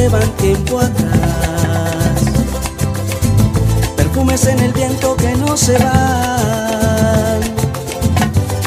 Llevan tiempo atrás, perfumes en el viento que no se van,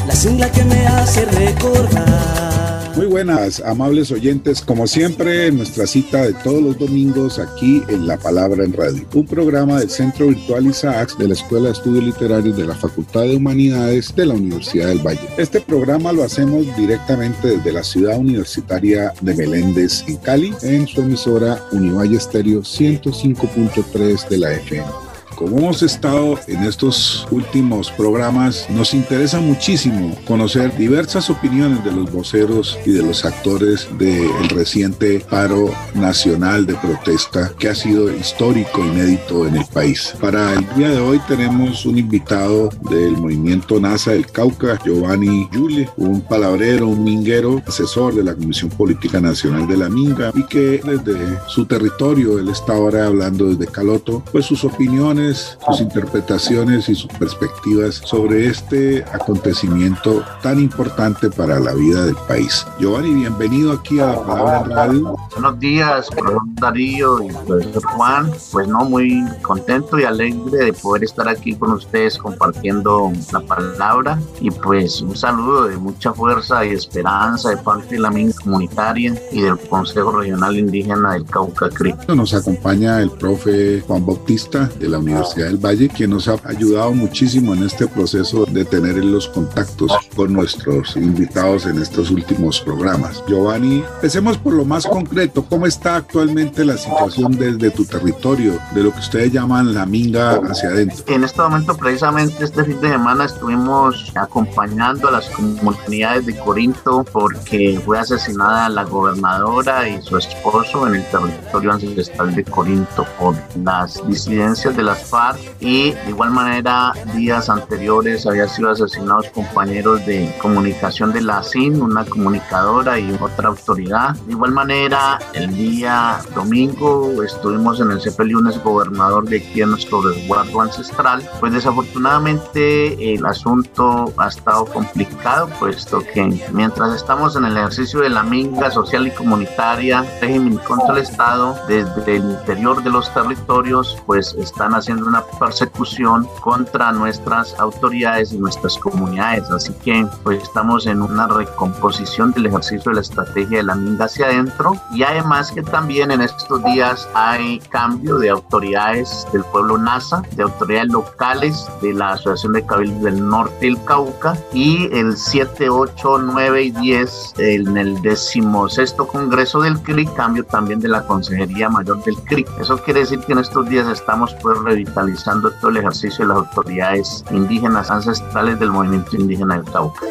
la singla que me hace recordar muy buenas, amables oyentes, como siempre, nuestra cita de todos los domingos aquí en La Palabra en Radio, un programa del Centro Virtual Isaacs de la Escuela de Estudios Literarios de la Facultad de Humanidades de la Universidad del Valle. Este programa lo hacemos directamente desde la ciudad universitaria de Meléndez, en Cali, en su emisora Univalle Estéreo 105.3 de la FM. Como hemos estado en estos últimos programas, nos interesa muchísimo conocer diversas opiniones de los voceros y de los actores del reciente paro nacional de protesta que ha sido histórico, inédito en el país. Para el día de hoy tenemos un invitado del movimiento NASA del Cauca, Giovanni Yule, un palabrero, un minguero, asesor de la Comisión Política Nacional de la Minga y que desde su territorio, él está ahora hablando desde Caloto, pues sus opiniones sus interpretaciones y sus perspectivas sobre este acontecimiento tan importante para la vida del país. Giovanni, bienvenido aquí a la Palabra Radio. Buenos días, profesor Darío y profesor Juan. Pues no, muy contento y alegre de poder estar aquí con ustedes compartiendo la palabra y pues un saludo de mucha fuerza y esperanza de parte de la MIN comunitaria y del Consejo Regional Indígena del Cauca CRI. Nos acompaña el profe Juan Bautista de la Universidad Universidad del Valle, quien nos ha ayudado muchísimo en este proceso de tener los contactos con nuestros invitados en estos últimos programas. Giovanni, empecemos por lo más concreto. ¿Cómo está actualmente la situación desde tu territorio, de lo que ustedes llaman la minga hacia adentro? En este momento, precisamente este fin de semana, estuvimos acompañando a las comunidades de Corinto porque fue asesinada la gobernadora y su esposo en el territorio ancestral de Corinto por las disidencias de las y de igual manera días anteriores había sido asesinados compañeros de comunicación de la CIN, una comunicadora y otra autoridad. De igual manera el día domingo estuvimos en el CP gobernador de aquí en nuestro resguardo ancestral. Pues desafortunadamente el asunto ha estado complicado puesto que mientras estamos en el ejercicio de la minga social y comunitaria, régimen contra el Estado, desde el interior de los territorios pues están haciendo una persecución contra nuestras autoridades y nuestras comunidades. Así que pues estamos en una recomposición del ejercicio de la estrategia de la minga hacia adentro y además que también en estos días hay cambio de autoridades del pueblo NASA, de autoridades locales de la Asociación de Cabildos del Norte del Cauca y el 7, 8, 9 y 10 en el decimosexto Congreso del CRI, cambio también de la Consejería Mayor del CRI. Eso quiere decir que en estos días estamos pues revitalizando todo el ejercicio de las autoridades indígenas ancestrales del movimiento indígena del Cauca.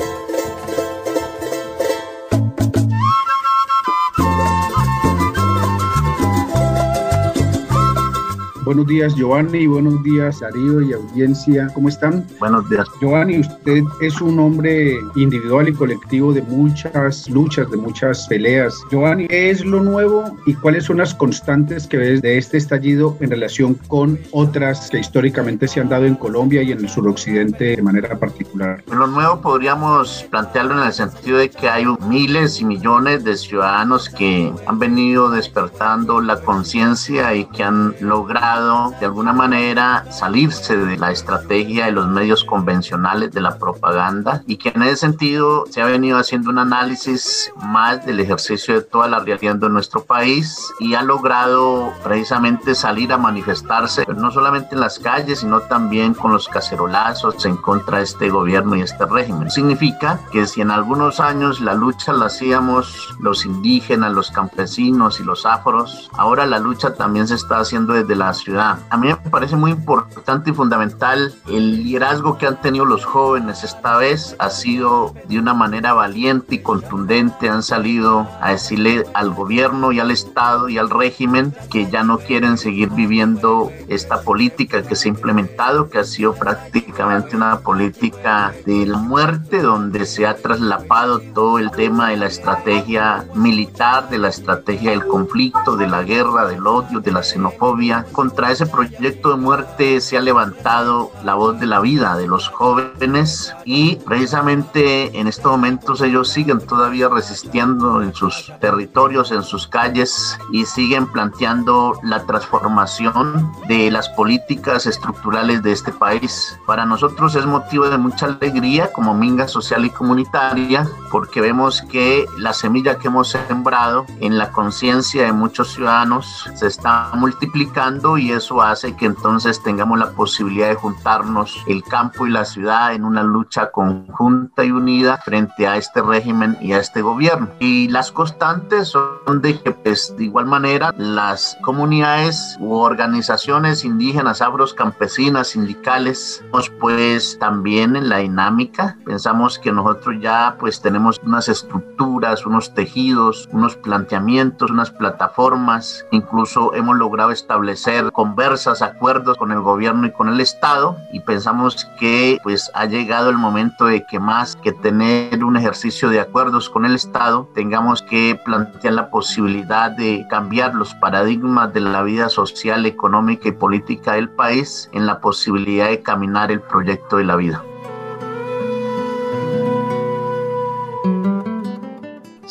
Buenos días, Giovanni, y buenos días, Darío y audiencia. ¿Cómo están? Buenos días. Giovanni, usted es un hombre individual y colectivo de muchas luchas, de muchas peleas. Giovanni, ¿qué es lo nuevo y cuáles son las constantes que ves de este estallido en relación con otras que históricamente se han dado en Colombia y en el suroccidente de manera particular? Lo nuevo podríamos plantearlo en el sentido de que hay miles y millones de ciudadanos que han venido despertando la conciencia y que han logrado de alguna manera salirse de la estrategia de los medios convencionales de la propaganda y que en ese sentido se ha venido haciendo un análisis más del ejercicio de toda la realidad de nuestro país y ha logrado precisamente salir a manifestarse no solamente en las calles sino también con los cacerolazos en contra de este gobierno y este régimen. Significa que si en algunos años la lucha la hacíamos los indígenas, los campesinos y los afros, ahora la lucha también se está haciendo desde las ciudad. A mí me parece muy importante y fundamental el liderazgo que han tenido los jóvenes esta vez. Ha sido de una manera valiente y contundente. Han salido a decirle al gobierno y al Estado y al régimen que ya no quieren seguir viviendo esta política que se ha implementado, que ha sido prácticamente una política de la muerte, donde se ha traslapado todo el tema de la estrategia militar, de la estrategia del conflicto, de la guerra, del odio, de la xenofobia. Contra ese proyecto de muerte se ha levantado la voz de la vida de los jóvenes y precisamente en estos momentos ellos siguen todavía resistiendo en sus territorios, en sus calles y siguen planteando la transformación de las políticas estructurales de este país. Para nosotros es motivo de mucha alegría como Minga Social y Comunitaria porque vemos que la semilla que hemos sembrado en la conciencia de muchos ciudadanos se está multiplicando eso hace que entonces tengamos la posibilidad de juntarnos el campo y la ciudad en una lucha conjunta y unida frente a este régimen y a este gobierno. Y las constantes son de que pues de igual manera las comunidades u organizaciones indígenas, afros, campesinas, sindicales, pues también en la dinámica. Pensamos que nosotros ya pues tenemos unas estructuras, unos tejidos, unos planteamientos, unas plataformas, incluso hemos logrado establecer conversas, acuerdos con el gobierno y con el Estado y pensamos que pues ha llegado el momento de que más que tener un ejercicio de acuerdos con el Estado, tengamos que plantear la posibilidad de cambiar los paradigmas de la vida social, económica y política del país en la posibilidad de caminar el proyecto de la vida.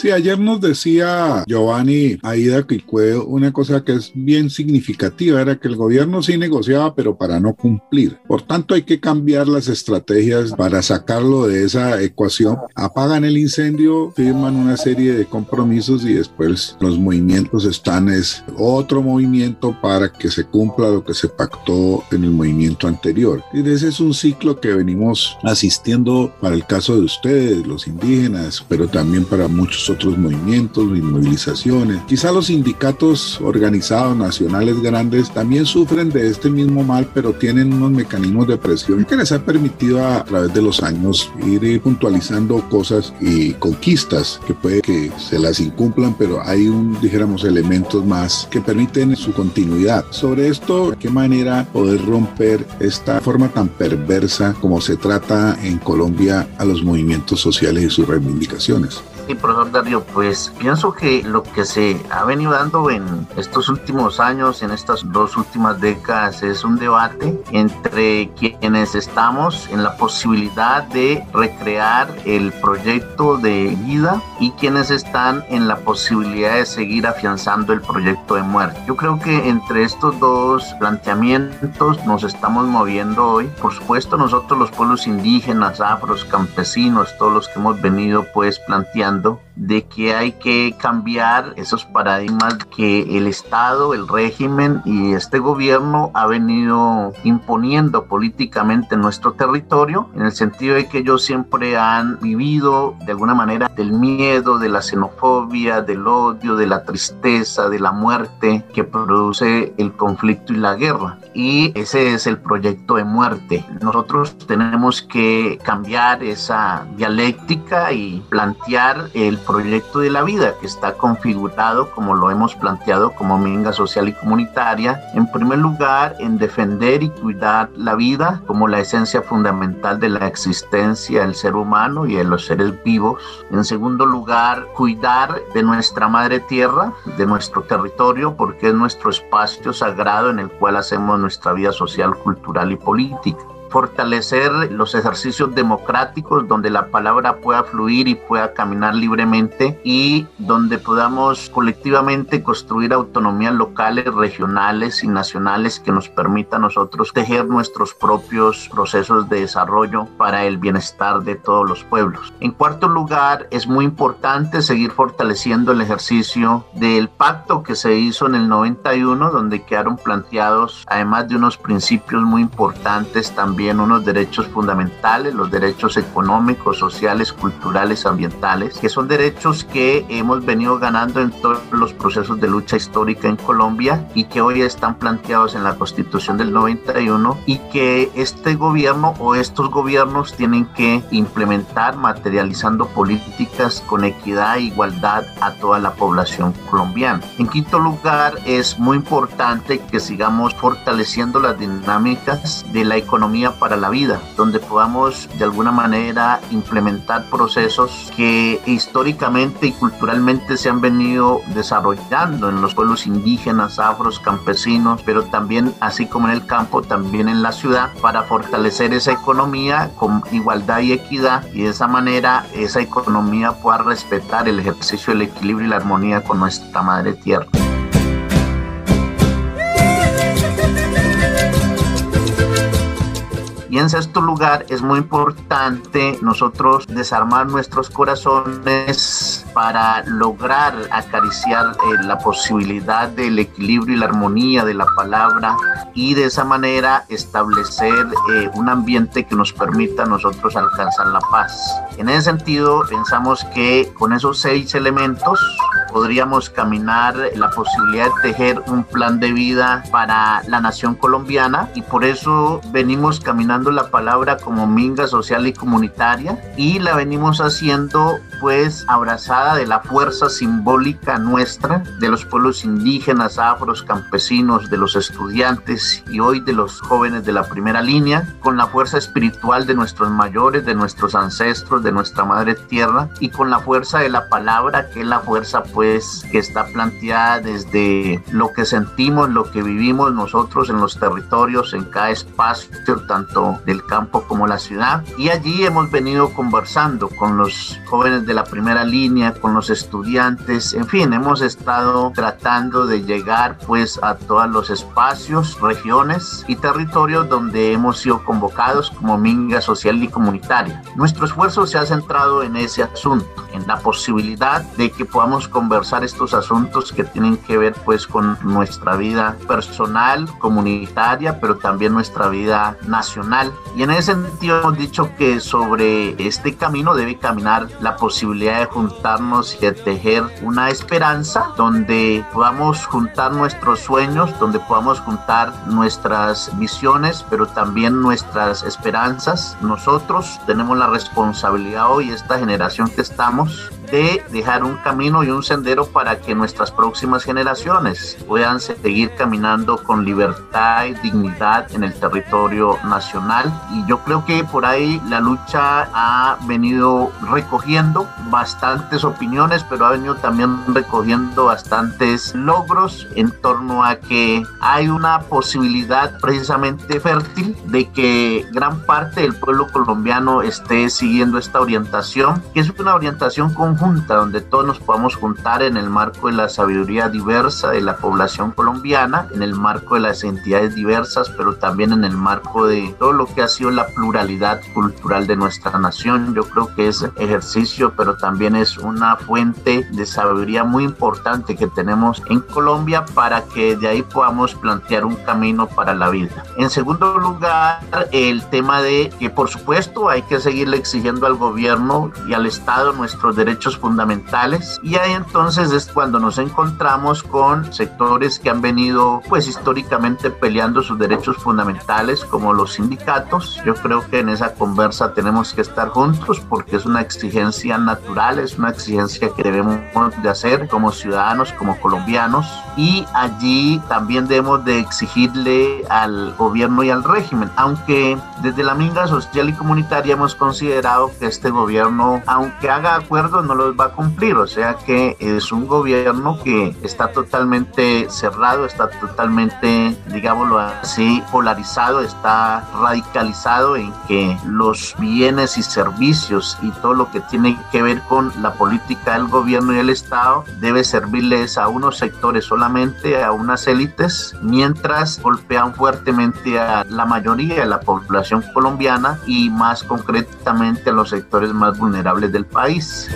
Sí, ayer nos decía Giovanni Aida Quicue una cosa que es bien significativa, era que el gobierno sí negociaba, pero para no cumplir. Por tanto, hay que cambiar las estrategias para sacarlo de esa ecuación. Apagan el incendio, firman una serie de compromisos y después los movimientos están, es otro movimiento para que se cumpla lo que se pactó en el movimiento anterior. Y ese es un ciclo que venimos asistiendo para el caso de ustedes, los indígenas, pero también para muchos otros movimientos y movilizaciones. Quizá los sindicatos organizados nacionales grandes también sufren de este mismo mal, pero tienen unos mecanismos de presión que les ha permitido a, través de los años ir puntualizando cosas y conquistas que puede que se las incumplan, pero hay un, dijéramos, elementos más que permiten su continuidad. Sobre esto, ¿de qué manera poder romper esta forma tan perversa como se trata en Colombia a los movimientos sociales y sus reivindicaciones? Sí, profesor Darío, pues pienso que lo que se ha venido dando en estos últimos años, en estas dos últimas décadas, es un debate entre quienes estamos en la posibilidad de recrear el proyecto de vida y quienes están en la posibilidad de seguir afianzando el proyecto de muerte. Yo creo que entre estos dos planteamientos nos estamos moviendo hoy. Por supuesto, nosotros los pueblos indígenas, afros, campesinos, todos los que hemos venido pues planteando hablando de que hay que cambiar esos paradigmas que el Estado, el régimen y este gobierno ha venido imponiendo políticamente en nuestro territorio, en el sentido de que ellos siempre han vivido de alguna manera del miedo, de la xenofobia, del odio, de la tristeza, de la muerte que produce el conflicto y la guerra. Y ese es el proyecto de muerte. Nosotros tenemos que cambiar esa dialéctica y plantear el proyecto de la vida que está configurado como lo hemos planteado como minga social y comunitaria. En primer lugar, en defender y cuidar la vida como la esencia fundamental de la existencia del ser humano y de los seres vivos. En segundo lugar, cuidar de nuestra madre tierra, de nuestro territorio, porque es nuestro espacio sagrado en el cual hacemos nuestra vida social, cultural y política fortalecer los ejercicios democráticos donde la palabra pueda fluir y pueda caminar libremente y donde podamos colectivamente construir autonomías locales, regionales y nacionales que nos permita a nosotros tejer nuestros propios procesos de desarrollo para el bienestar de todos los pueblos. En cuarto lugar, es muy importante seguir fortaleciendo el ejercicio del pacto que se hizo en el 91, donde quedaron planteados, además de unos principios muy importantes también, también unos derechos fundamentales, los derechos económicos, sociales, culturales, ambientales, que son derechos que hemos venido ganando en todos los procesos de lucha histórica en Colombia y que hoy están planteados en la Constitución del 91 y que este gobierno o estos gobiernos tienen que implementar materializando políticas con equidad e igualdad a toda la población colombiana. En quinto lugar, es muy importante que sigamos fortaleciendo las dinámicas de la economía para la vida, donde podamos de alguna manera implementar procesos que históricamente y culturalmente se han venido desarrollando en los pueblos indígenas, afros, campesinos, pero también así como en el campo, también en la ciudad, para fortalecer esa economía con igualdad y equidad y de esa manera esa economía pueda respetar el ejercicio del equilibrio y la armonía con nuestra madre tierra. Y en sexto lugar, es muy importante nosotros desarmar nuestros corazones para lograr acariciar eh, la posibilidad del equilibrio y la armonía de la palabra y de esa manera establecer eh, un ambiente que nos permita a nosotros alcanzar la paz. En ese sentido, pensamos que con esos seis elementos podríamos caminar la posibilidad de tejer un plan de vida para la nación colombiana y por eso venimos caminando la palabra como minga social y comunitaria y la venimos haciendo pues abrazada de la fuerza simbólica nuestra de los pueblos indígenas, afros, campesinos, de los estudiantes y hoy de los jóvenes de la primera línea, con la fuerza espiritual de nuestros mayores, de nuestros ancestros, de nuestra madre tierra y con la fuerza de la palabra que es la fuerza pues que está planteada desde lo que sentimos, lo que vivimos nosotros en los territorios, en cada espacio, tanto del campo como la ciudad. Y allí hemos venido conversando con los jóvenes de la primera línea, con los estudiantes, en fin, hemos estado tratando de llegar pues a todos los espacios, regiones y territorios donde hemos sido convocados como Minga Social y Comunitaria. Nuestro esfuerzo se ha centrado en ese asunto, en la posibilidad de que podamos conversar estos asuntos que tienen que ver pues con nuestra vida personal, comunitaria, pero también nuestra vida nacional. Y en ese sentido hemos dicho que sobre este camino debe caminar la posibilidad de juntarnos y de tejer una esperanza donde podamos juntar nuestros sueños, donde podamos juntar nuestras visiones, pero también nuestras esperanzas. Nosotros tenemos la responsabilidad hoy, esta generación que estamos, de dejar un camino y un sendero para que nuestras próximas generaciones puedan seguir caminando con libertad y dignidad en el territorio nacional. Y yo creo que por ahí la lucha ha venido recogiendo bastantes opiniones, pero ha venido también recogiendo bastantes logros en torno a que hay una posibilidad precisamente fértil de que gran parte del pueblo colombiano esté siguiendo esta orientación, que es una orientación conjunta donde todos nos podamos juntar en el marco de la sabiduría diversa de la población colombiana, en el marco de las entidades diversas, pero también en el marco de todo lo que ha sido la pluralidad cultural de nuestra nación. Yo creo que es ejercicio, pero también es una fuente de sabiduría muy importante que tenemos en Colombia para que de ahí podamos plantear un camino para la vida. En segundo lugar, el tema de que por supuesto hay que seguirle exigiendo al gobierno y al Estado nuestros derechos fundamentales. Y ahí entonces es cuando nos encontramos con sectores que han venido pues históricamente peleando sus derechos fundamentales como los sindicatos. Yo creo que en esa conversa tenemos que estar juntos porque es una exigencia natural, es una exigencia que debemos de hacer como ciudadanos, como colombianos. Y allí también debemos de exigirle al gobierno y al régimen, aunque desde la Minga Social y Comunitaria hemos considerado que este gobierno, aunque haga acuerdos, no va a cumplir, o sea que es un gobierno que está totalmente cerrado, está totalmente, digámoslo así, polarizado, está radicalizado en que los bienes y servicios y todo lo que tiene que ver con la política del gobierno y el Estado debe servirles a unos sectores solamente, a unas élites, mientras golpean fuertemente a la mayoría de la población colombiana y más concretamente a los sectores más vulnerables del país.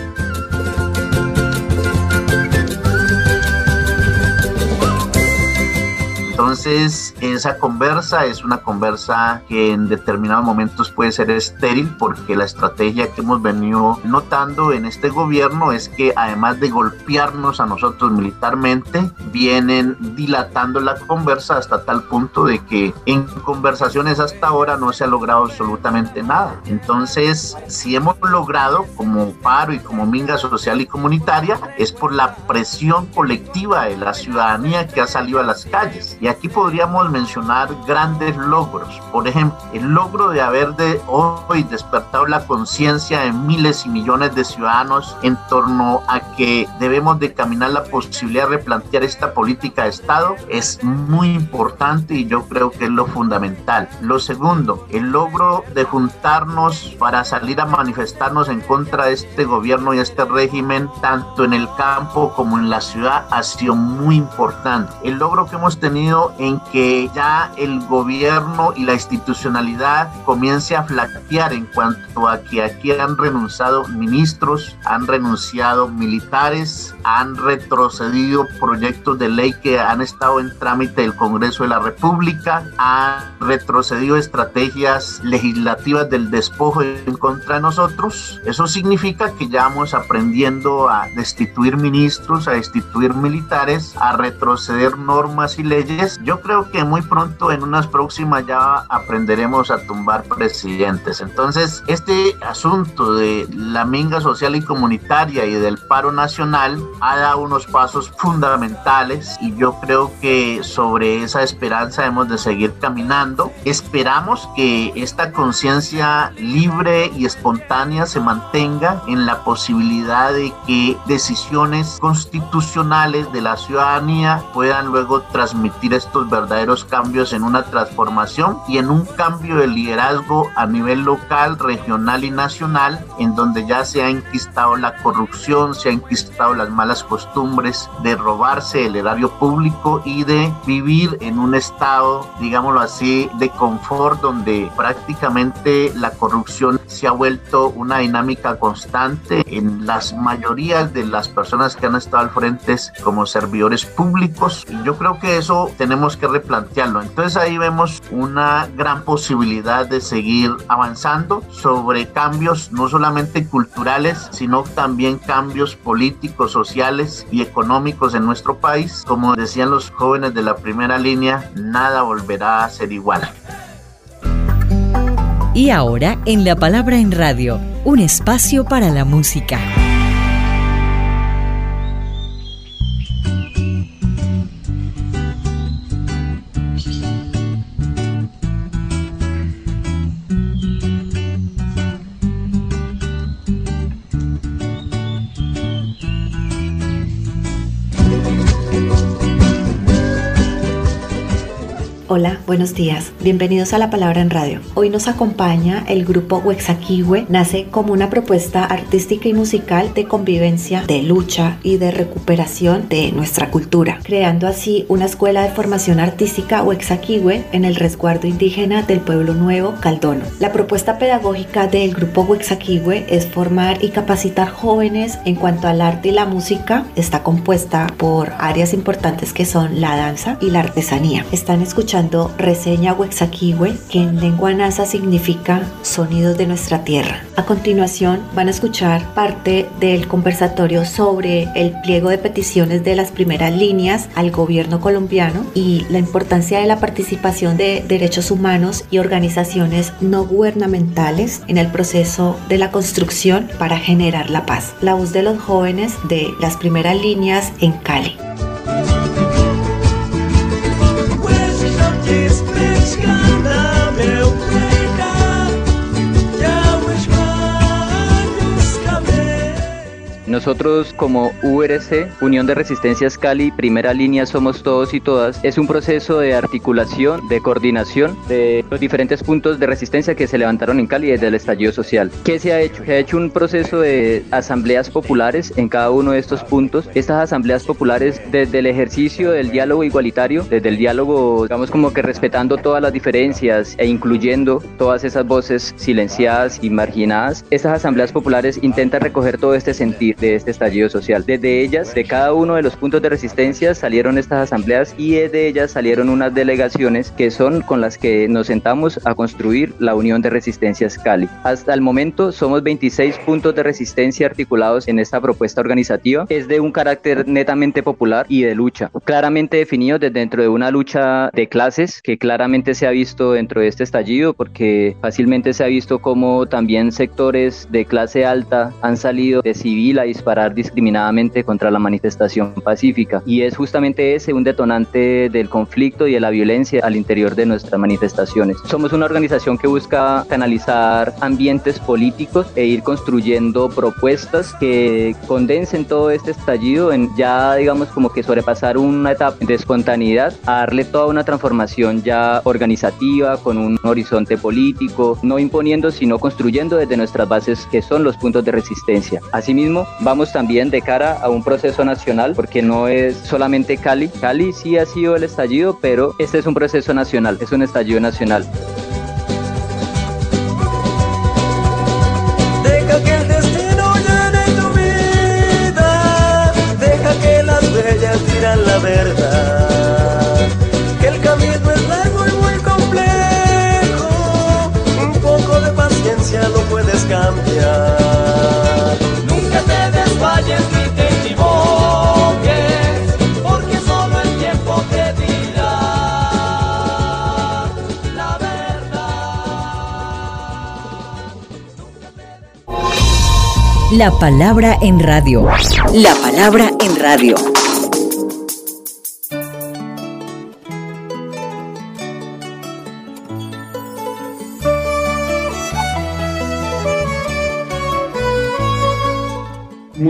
Entonces, esa conversa es una conversa que en determinados momentos puede ser estéril porque la estrategia que hemos venido notando en este gobierno es que además de golpearnos a nosotros militarmente, vienen dilatando la conversa hasta tal punto de que en conversaciones hasta ahora no se ha logrado absolutamente nada. Entonces, si hemos logrado como paro y como minga social y comunitaria, es por la presión colectiva de la ciudadanía que ha salido a las calles. Y aquí podríamos mencionar grandes logros. Por ejemplo, el logro de haber de hoy despertado la conciencia de miles y millones de ciudadanos en torno a que debemos de caminar la posibilidad de replantear esta política de Estado es muy importante y yo creo que es lo fundamental. Lo segundo, el logro de juntarnos para salir a manifestarnos en contra de este gobierno y este régimen, tanto en el campo como en la ciudad, ha sido muy importante. El logro que hemos tenido en que ya el gobierno y la institucionalidad comience a flaquear en cuanto a que aquí han renunciado ministros, han renunciado militares, han retrocedido proyectos de ley que han estado en trámite del Congreso de la República, han retrocedido estrategias legislativas del despojo en contra de nosotros. Eso significa que ya vamos aprendiendo a destituir ministros, a destituir militares, a retroceder normas y leyes. Yo creo que muy pronto en unas próximas ya aprenderemos a tumbar presidentes. Entonces, este asunto de la minga social y comunitaria y del paro nacional ha dado unos pasos fundamentales y yo creo que sobre esa esperanza hemos de seguir caminando. Esperamos que esta conciencia libre y espontánea se mantenga en la posibilidad de que decisiones constitucionales de la ciudadanía puedan luego transmitir estos verdaderos cambios en una transformación y en un cambio de liderazgo a nivel local, regional y nacional, en donde ya se ha enquistado la corrupción, se ha enquistado las malas costumbres de robarse el erario público y de vivir en un estado, digámoslo así, de confort donde prácticamente la corrupción se ha vuelto una dinámica constante en las mayorías de las personas que han estado al frente como servidores públicos. Y yo creo que eso tenemos que replantearlo. Entonces ahí vemos una gran posibilidad de seguir avanzando sobre cambios no solamente culturales, sino también cambios políticos, sociales y económicos en nuestro país. Como decían los jóvenes de la primera línea, nada volverá a ser igual. Y ahora en La Palabra en Radio, un espacio para la música. Bye. Hola, buenos días. Bienvenidos a La Palabra en Radio. Hoy nos acompaña el grupo Huexaquiwe. Nace como una propuesta artística y musical de convivencia, de lucha y de recuperación de nuestra cultura, creando así una escuela de formación artística Huexaquiwe en el resguardo indígena del pueblo nuevo Caldono. La propuesta pedagógica del grupo Huexaquiwe es formar y capacitar jóvenes en cuanto al arte y la música. Está compuesta por áreas importantes que son la danza y la artesanía. Están escuchando Reseña Huexaquiwe, que en lengua nasa significa sonidos de nuestra tierra. A continuación van a escuchar parte del conversatorio sobre el pliego de peticiones de las primeras líneas al gobierno colombiano y la importancia de la participación de derechos humanos y organizaciones no gubernamentales en el proceso de la construcción para generar la paz. La voz de los jóvenes de las primeras líneas en Cali. Nosotros como URC, Unión de Resistencias Cali, primera línea somos todos y todas, es un proceso de articulación, de coordinación de los diferentes puntos de resistencia que se levantaron en Cali desde el estallido social. ¿Qué se ha hecho? Se ha hecho un proceso de asambleas populares en cada uno de estos puntos. Estas asambleas populares desde el ejercicio del diálogo igualitario, desde el diálogo, digamos como que respetando todas las diferencias e incluyendo todas esas voces silenciadas y marginadas, estas asambleas populares intentan recoger todo este sentir de este estallido social. Desde ellas, de cada uno de los puntos de resistencia salieron estas asambleas y de ellas salieron unas delegaciones que son con las que nos sentamos a construir la Unión de Resistencias Cali. Hasta el momento somos 26 puntos de resistencia articulados en esta propuesta organizativa. Es de un carácter netamente popular y de lucha, claramente definido desde dentro de una lucha de clases que claramente se ha visto dentro de este estallido porque fácilmente se ha visto como también sectores de clase alta han salido de civil a disparar discriminadamente contra la manifestación pacífica y es justamente ese un detonante del conflicto y de la violencia al interior de nuestras manifestaciones. Somos una organización que busca canalizar ambientes políticos e ir construyendo propuestas que condensen todo este estallido en ya digamos como que sobrepasar una etapa de espontaneidad a darle toda una transformación ya organizativa con un horizonte político, no imponiendo sino construyendo desde nuestras bases que son los puntos de resistencia. Asimismo, vamos también de cara a un proceso nacional porque no es solamente Cali. Cali sí ha sido el estallido, pero este es un proceso nacional, es un estallido nacional. Deja que el destino llene tu vida, deja que las huellas digan la verdad, La palabra en radio. La palabra en radio.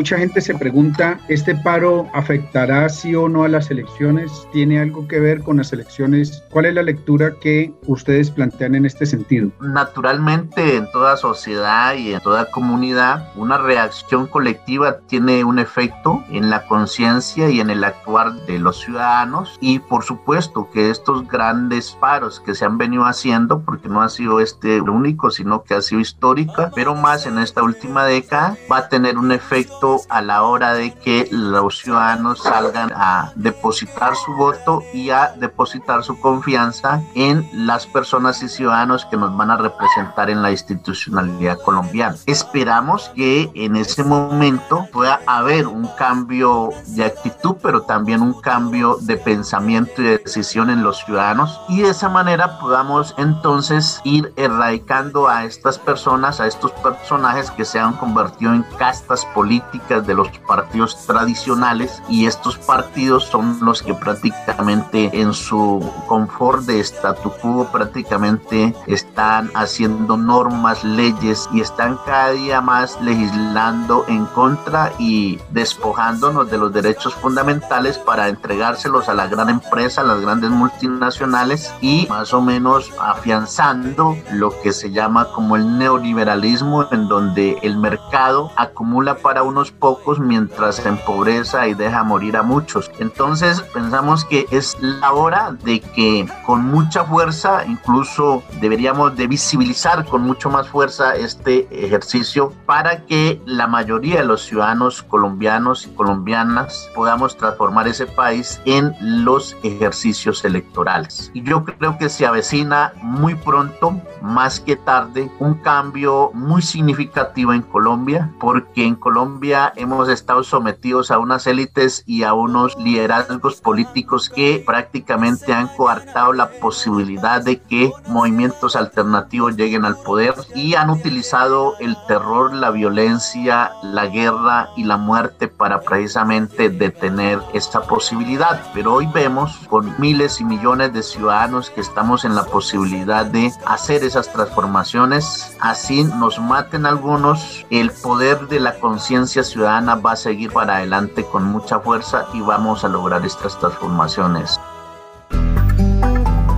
Mucha gente se pregunta, ¿este paro afectará sí o no a las elecciones? ¿Tiene algo que ver con las elecciones? ¿Cuál es la lectura que ustedes plantean en este sentido? Naturalmente en toda sociedad y en toda comunidad una reacción colectiva tiene un efecto en la conciencia y en el actuar de los ciudadanos y por supuesto que estos grandes paros que se han venido haciendo, porque no ha sido este el único, sino que ha sido histórica, pero más en esta última década, va a tener un efecto a la hora de que los ciudadanos salgan a depositar su voto y a depositar su confianza en las personas y ciudadanos que nos van a representar en la institucionalidad colombiana. Esperamos que en ese momento pueda haber un cambio de actitud, pero también un cambio de pensamiento y de decisión en los ciudadanos y de esa manera podamos entonces ir erradicando a estas personas, a estos personajes que se han convertido en castas políticas de los partidos tradicionales y estos partidos son los que prácticamente en su confort de statu quo prácticamente están haciendo normas, leyes y están cada día más legislando en contra y despojándonos de los derechos fundamentales para entregárselos a la gran empresa, a las grandes multinacionales y más o menos afianzando lo que se llama como el neoliberalismo en donde el mercado acumula para un unos pocos mientras empobreza y deja morir a muchos. Entonces pensamos que es la hora de que con mucha fuerza, incluso deberíamos de visibilizar con mucho más fuerza este ejercicio para que la mayoría de los ciudadanos colombianos y colombianas podamos transformar ese país en los ejercicios electorales. Y yo creo que se avecina muy pronto, más que tarde, un cambio muy significativo en Colombia, porque en Colombia hemos estado sometidos a unas élites y a unos liderazgos políticos que prácticamente han coartado la posibilidad de que movimientos alternativos lleguen al poder y han utilizado el terror, la violencia, la guerra y la muerte para precisamente detener esta posibilidad. Pero hoy vemos con miles y millones de ciudadanos que estamos en la posibilidad de hacer esas transformaciones. Así nos maten algunos, el poder de la conciencia ciudadana va a seguir para adelante con mucha fuerza y vamos a lograr estas transformaciones.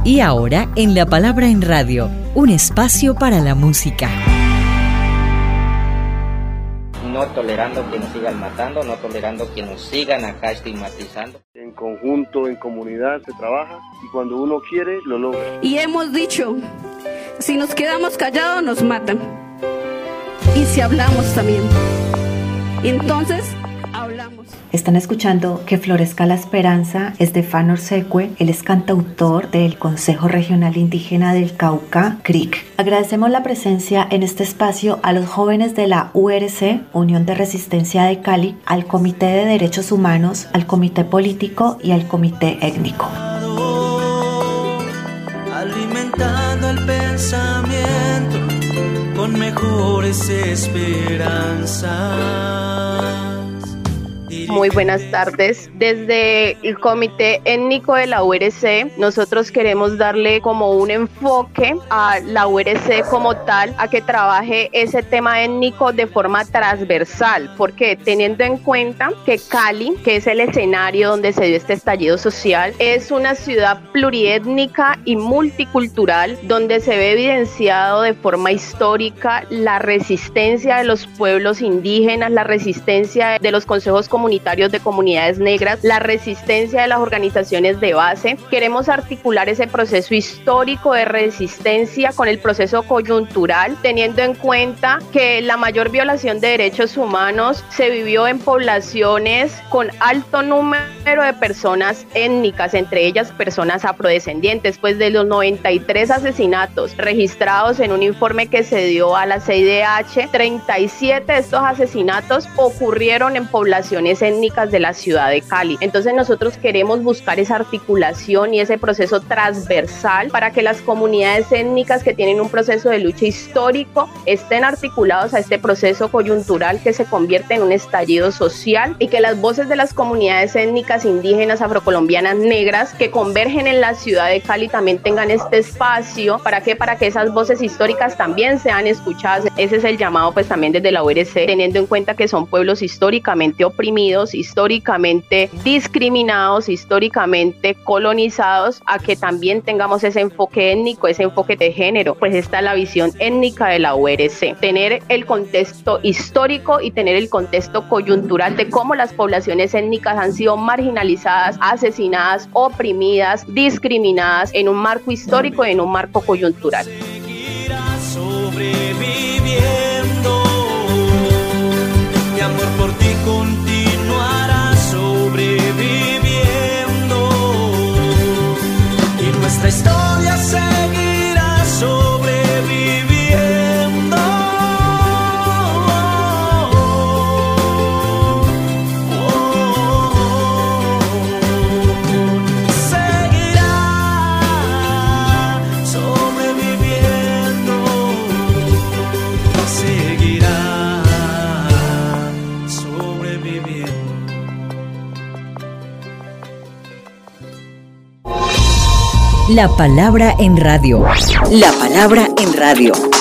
Y ahora, en La Palabra en Radio, un espacio para la música. No tolerando que nos sigan matando, no tolerando que nos sigan acá estigmatizando. En conjunto, en comunidad se trabaja y cuando uno quiere, lo logra. Y hemos dicho, si nos quedamos callados nos matan. Y si hablamos también. Entonces, hablamos. Están escuchando Que Florezca la Esperanza, Estefano Orseque, él es cantautor del Consejo Regional Indígena del Cauca, CRIC. Agradecemos la presencia en este espacio a los jóvenes de la URC, Unión de Resistencia de Cali, al Comité de Derechos Humanos, al Comité Político y al Comité Étnico. Alimentando el pensamiento con mejores esperanzas. Muy buenas tardes. Desde el Comité Étnico de la URC, nosotros queremos darle como un enfoque a la URC como tal, a que trabaje ese tema étnico de forma transversal, porque teniendo en cuenta que Cali, que es el escenario donde se dio este estallido social, es una ciudad pluriétnica y multicultural, donde se ve evidenciado de forma histórica la resistencia de los pueblos indígenas, la resistencia de los consejos comunitarios de comunidades negras, la resistencia de las organizaciones de base. Queremos articular ese proceso histórico de resistencia con el proceso coyuntural, teniendo en cuenta que la mayor violación de derechos humanos se vivió en poblaciones con alto número de personas étnicas, entre ellas personas afrodescendientes, pues de los 93 asesinatos registrados en un informe que se dio a la CIDH, 37 de estos asesinatos ocurrieron en poblaciones étnicas de la ciudad de Cali. Entonces nosotros queremos buscar esa articulación y ese proceso transversal para que las comunidades étnicas que tienen un proceso de lucha histórico estén articulados a este proceso coyuntural que se convierte en un estallido social y que las voces de las comunidades étnicas indígenas, afrocolombianas, negras que convergen en la ciudad de Cali también tengan este espacio para que para que esas voces históricas también sean escuchadas. Ese es el llamado pues también desde la URC, teniendo en cuenta que son pueblos históricamente oprimidos históricamente discriminados, históricamente colonizados, a que también tengamos ese enfoque étnico, ese enfoque de género. Pues está la visión étnica de la URC, tener el contexto histórico y tener el contexto coyuntural de cómo las poblaciones étnicas han sido marginalizadas, asesinadas, oprimidas, discriminadas en un marco histórico y en un marco coyuntural. Sobreviviendo, mi amor y nuestra La palabra en radio. La palabra en radio.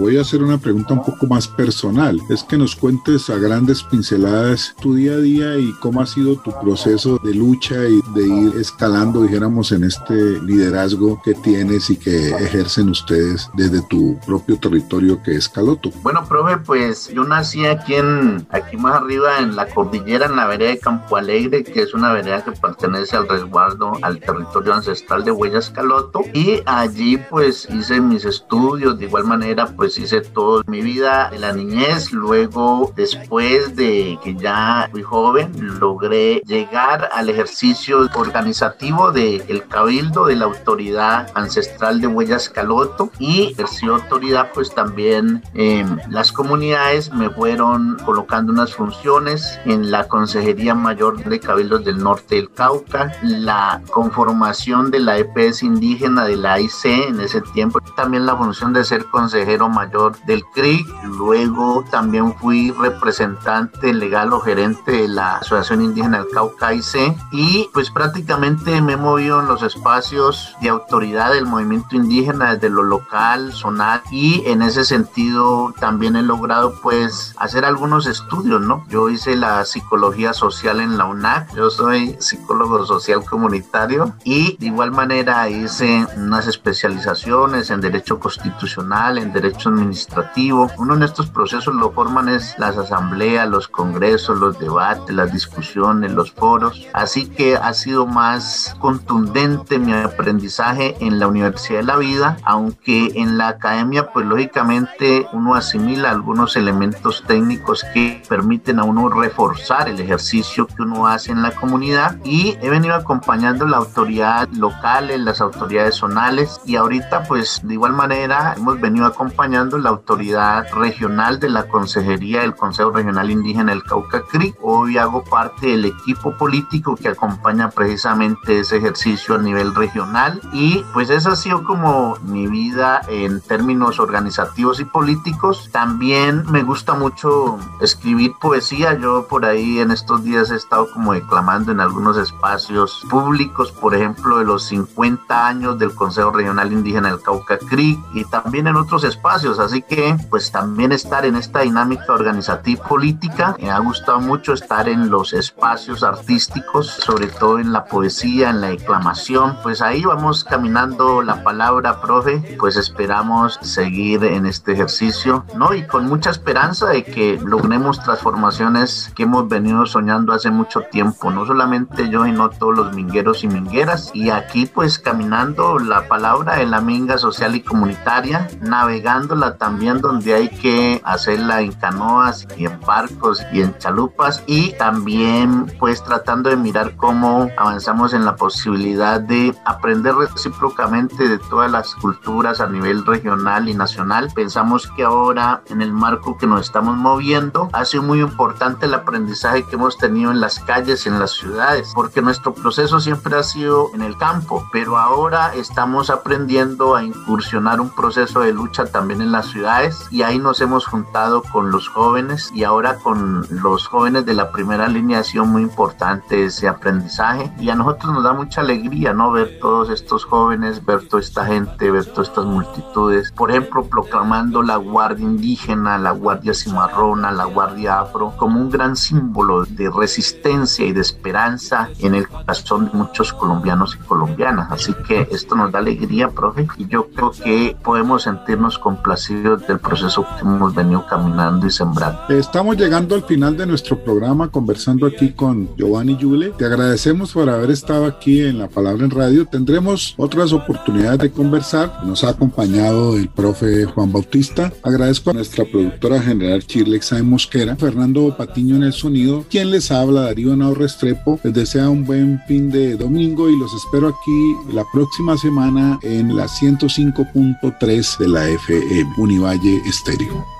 Voy a hacer una pregunta un poco más personal. Es que nos cuentes a grandes pinceladas tu día a día y cómo ha sido tu proceso de lucha y de ir escalando, dijéramos, en este liderazgo que tienes y que ejercen ustedes desde tu propio territorio que es Caloto. Bueno, profe, pues yo nací aquí en, aquí más arriba en la cordillera, en la vereda de Campo Alegre, que es una vereda que pertenece al resguardo, al territorio ancestral de Huellas Caloto. Y allí pues hice mis estudios, de igual manera pues hice toda mi vida de la niñez. Luego, después de que ya fui joven, logré llegar al ejercicio organizativo del cabildo de la autoridad ancestral de Huellas Caloto y ejerció autoridad pues también en las comunidades me fueron colocando unas funciones en la Consejería Mayor de Cabildos del Norte del Cauca, la conformación de la EPS indígena de la AIC en ese tiempo, también la función de ser consejero mayor del CRIC, luego también fui representante legal o gerente de la Asociación Indígena del Cauca IC y pues prácticamente me he movido en los espacios de autoridad del movimiento indígena desde lo local, zonal y en ese sentido también he logrado pues hacer algunos estudios, ¿no? Yo hice la psicología social en la UNAC, yo soy psicólogo social comunitario y de igual manera hice unas especializaciones en derecho constitucional, en derecho administrativo. Uno en estos procesos lo forman es las asambleas, los congresos, los debates, las discusiones, los foros. Así que ha sido más contundente mi aprendizaje en la Universidad de la Vida, aunque en la academia pues lógicamente uno asimila algunos elementos técnicos que permiten a uno reforzar el ejercicio que uno hace en la comunidad y he venido acompañando la autoridad local, las autoridades zonales y ahorita pues de igual manera hemos venido acompañando la autoridad regional de la Consejería del Consejo Regional Indígena del Cauca CRI. Hoy hago parte del equipo político que acompaña precisamente ese ejercicio a nivel regional y pues esa ha sido como mi vida en términos organizativos y políticos. También me gusta mucho escribir poesía. Yo por ahí en estos días he estado como declamando en algunos espacios públicos, por ejemplo, de los 50 años del Consejo Regional Indígena del Cauca CRI y también en otros espacios. Así que pues también estar en esta dinámica organizativa política. Me ha gustado mucho estar en los espacios artísticos, sobre todo en la poesía, en la declamación. Pues ahí vamos caminando la palabra, profe. Pues esperamos seguir en este ejercicio, ¿no? Y con mucha esperanza de que logremos transformaciones que hemos venido soñando hace mucho tiempo, no solamente yo, sino todos los mingueros y mingueras. Y aquí pues caminando la palabra de la minga social y comunitaria, también donde hay que hacerla en canoas y en barcos y en chalupas y también pues tratando de mirar cómo avanzamos en la posibilidad de aprender recíprocamente de todas las culturas a nivel regional y nacional. Pensamos que ahora en el marco que nos estamos moviendo ha sido muy importante el aprendizaje que hemos tenido en las calles, en las ciudades, porque nuestro proceso siempre ha sido en el campo, pero ahora estamos aprendiendo a incursionar un proceso de lucha también en las ciudades y ahí nos hemos juntado con los jóvenes y ahora con los jóvenes de la primera línea ha sido muy importante ese aprendizaje y a nosotros nos da mucha alegría no ver todos estos jóvenes, ver toda esta gente, ver todas estas multitudes, por ejemplo proclamando la guardia indígena, la guardia cimarrona, la guardia afro como un gran símbolo de resistencia y de esperanza en el corazón de muchos colombianos y colombianas. Así que esto nos da alegría, profe, y yo creo que podemos sentirnos del proceso que venido caminando y sembrando. Estamos llegando al final de nuestro programa conversando aquí con Giovanni Yule. Te agradecemos por haber estado aquí en La Palabra en Radio. Tendremos otras oportunidades de conversar. Nos ha acompañado el profe Juan Bautista. Agradezco a nuestra productora general Chirlexa Mosquera, Fernando Patiño en el sonido, quien les habla, Darío Nao Restrepo. Les desea un buen fin de domingo y los espero aquí la próxima semana en la 105.3 de la Univalle Estéreo.